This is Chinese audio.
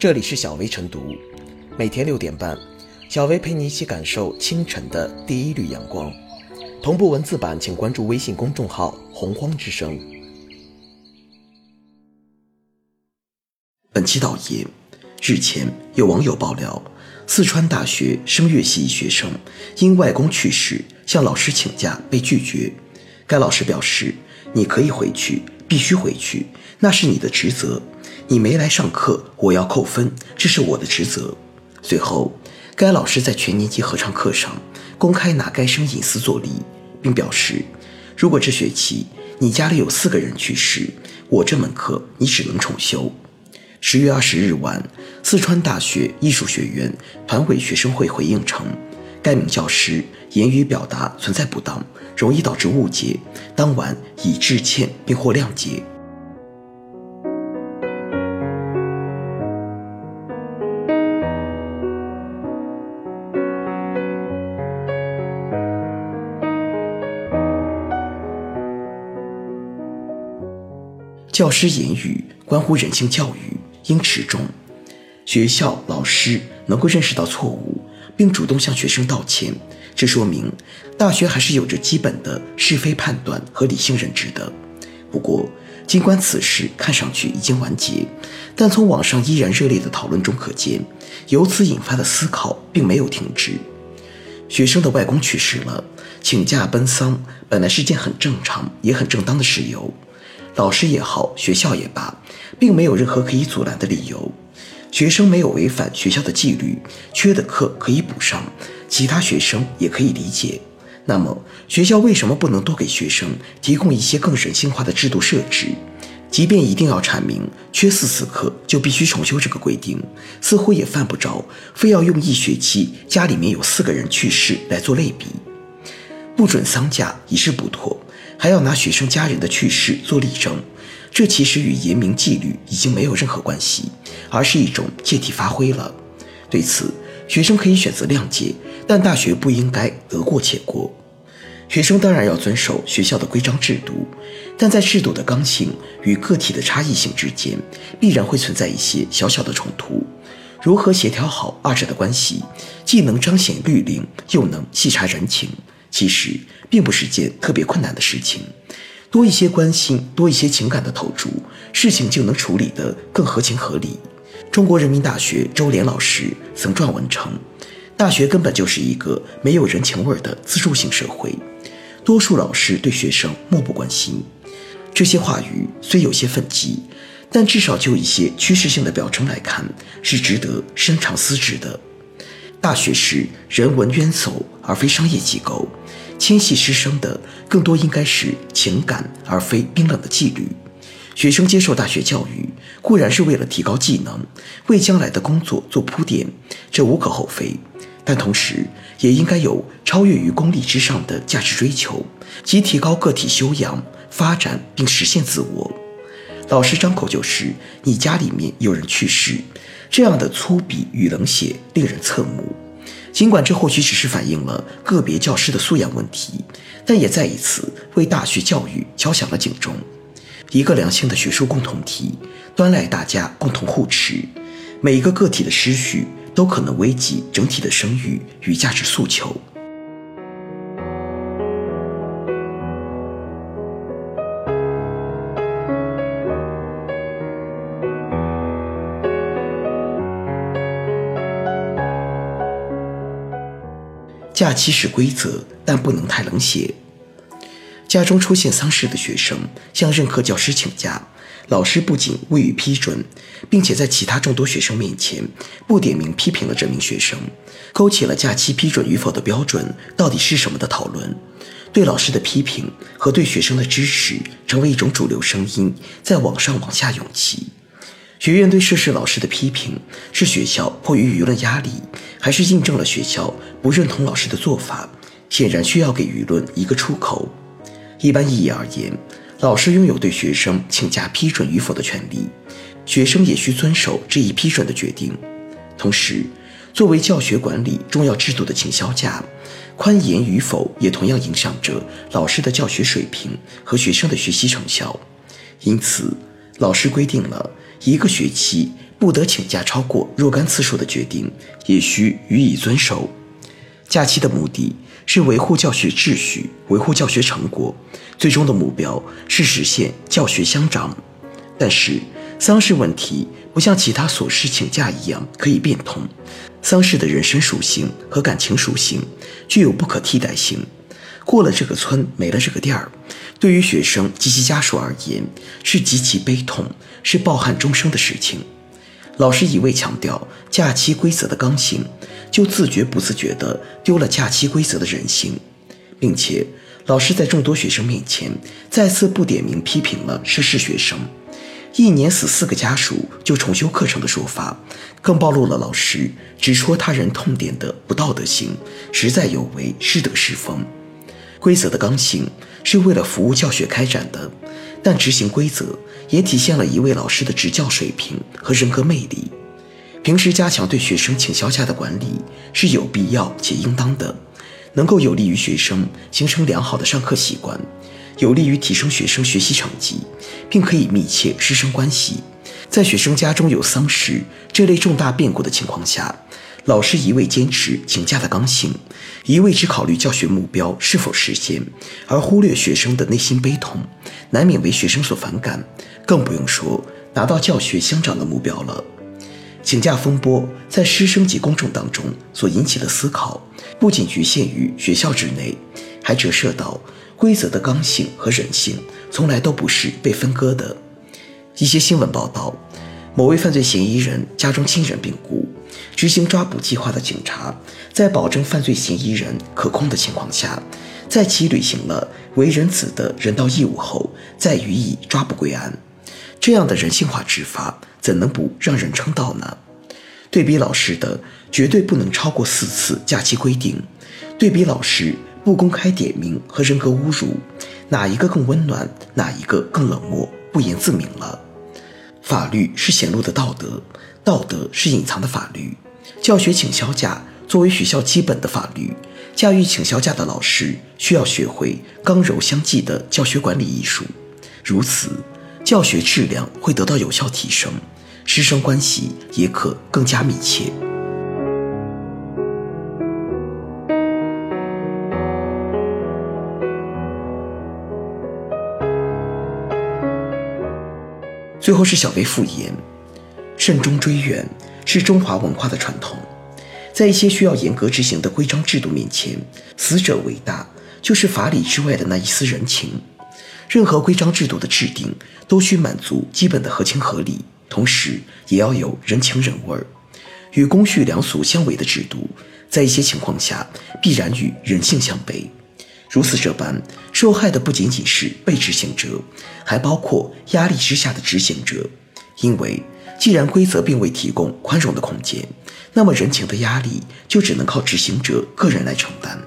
这里是小薇晨读，每天六点半，小薇陪你一起感受清晨的第一缕阳光。同步文字版，请关注微信公众号“洪荒之声”。本期导言：日前有网友爆料，四川大学声乐系学生因外公去世向老师请假被拒绝。该老师表示：“你可以回去，必须回去，那是你的职责。你没来上课，我要扣分，这是我的职责。”随后，该老师在全年级合唱课上公开拿该生隐私作例，并表示：“如果这学期你家里有四个人去世，我这门课你只能重修。”十月二十日晚，四川大学艺术学院团委学生会回应称。该名教师言语表达存在不当，容易导致误解，当晚已致歉并获谅解。教师言语关乎人性教育，应持重。学校老师能够认识到错误。并主动向学生道歉，这说明大学还是有着基本的是非判断和理性认知的。不过，尽管此事看上去已经完结，但从网上依然热烈的讨论中可见，由此引发的思考并没有停止。学生的外公去世了，请假奔丧本来是件很正常也很正当的事由，老师也好，学校也罢，并没有任何可以阻拦的理由。学生没有违反学校的纪律，缺的课可以补上，其他学生也可以理解。那么，学校为什么不能多给学生提供一些更人性化的制度设置？即便一定要阐明缺四次课就必须重修这个规定，似乎也犯不着非要用一学期家里面有四个人去世来做类比。不准丧假已是不妥，还要拿学生家人的去世做例证。这其实与严明纪律已经没有任何关系，而是一种借题发挥了。对此，学生可以选择谅解，但大学不应该得过且过。学生当然要遵守学校的规章制度，但在制度的刚性与个体的差异性之间，必然会存在一些小小的冲突。如何协调好二者的关系，既能彰显律令，又能细察人情，其实并不是件特别困难的事情。多一些关心，多一些情感的投注，事情就能处理得更合情合理。中国人民大学周濂老师曾撰文称：“大学根本就是一个没有人情味的自助性社会，多数老师对学生漠不关心。”这些话语虽有些愤激，但至少就一些趋势性的表征来看，是值得深长思之的。大学是人文渊薮，而非商业机构。牵系师生的更多应该是情感，而非冰冷的纪律。学生接受大学教育固然是为了提高技能，为将来的工作做铺垫，这无可厚非。但同时也应该有超越于功利之上的价值追求，即提高个体修养、发展并实现自我。老师张口就是“你家里面有人去世”，这样的粗鄙与冷血令人侧目。尽管这或许只是反映了个别教师的素养问题，但也再一次为大学教育敲响了警钟。一个良性的学术共同体，端赖大家共同护持。每一个个体的失序，都可能危及整体的声誉与价值诉求。假期是规则，但不能太冷血。家中出现丧事的学生向任课教师请假，老师不仅未予批准，并且在其他众多学生面前不点名批评了这名学生，勾起了假期批准与否的标准到底是什么的讨论。对老师的批评和对学生的支持成为一种主流声音，在网上往下涌起。学院对涉事老师的批评，是学校迫于舆论压力，还是印证了学校不认同老师的做法？显然需要给舆论一个出口。一般意义而言，老师拥有对学生请假批准与否的权利，学生也需遵守这一批准的决定。同时，作为教学管理重要制度的请销假，宽严与否也同样影响着老师的教学水平和学生的学习成效。因此，老师规定了。一个学期不得请假超过若干次数的决定，也需予以遵守。假期的目的是维护教学秩序，维护教学成果，最终的目标是实现教学相长。但是，丧事问题不像其他琐事请假一样可以变通，丧事的人身属性和感情属性具有不可替代性。过了这个村，没了这个店儿，对于学生及其家属而言是极其悲痛，是抱憾终生的事情。老师一味强调假期规则的刚性，就自觉不自觉地丢了假期规则的人性，并且老师在众多学生面前再次不点名批评了涉事学生，一年死四个家属就重修课程的说法，更暴露了老师直戳他人痛点的不道德性，实在有违师德师风。规则的刚性是为了服务教学开展的，但执行规则也体现了一位老师的执教水平和人格魅力。平时加强对学生请销假的管理是有必要且应当的，能够有利于学生形成良好的上课习惯，有利于提升学生学习成绩，并可以密切师生关系。在学生家中有丧事这类重大变故的情况下。老师一味坚持请假的刚性，一味只考虑教学目标是否实现，而忽略学生的内心悲痛，难免为学生所反感。更不用说达到教学相长的目标了。请假风波在师生及公众当中所引起的思考，不仅局限于学校之内，还折射到规则的刚性和人性，从来都不是被分割的。一些新闻报道，某位犯罪嫌疑人家中亲人病故。执行抓捕计划的警察，在保证犯罪嫌疑人可控的情况下，在其履行了为人子的人道义务后，再予以抓捕归案。这样的人性化执法，怎能不让人称道呢？对比老师的绝对不能超过四次假期规定，对比老师不公开点名和人格侮辱，哪一个更温暖？哪一个更冷漠？不言自明了。法律是显露的道德。道德是隐藏的法律，教学请销假作为学校基本的法律，驾驭请销假的老师需要学会刚柔相济的教学管理艺术，如此，教学质量会得到有效提升，师生关系也可更加密切。最后是小薇复言。慎终追远是中华文化的传统，在一些需要严格执行的规章制度面前，死者为大，就是法理之外的那一丝人情。任何规章制度的制定都需满足基本的合情合理，同时也要有人情人味儿。与公序良俗相违的制度，在一些情况下必然与人性相悖。如此这般，受害的不仅仅是被执行者，还包括压力之下的执行者，因为。既然规则并未提供宽容的空间，那么人情的压力就只能靠执行者个人来承担。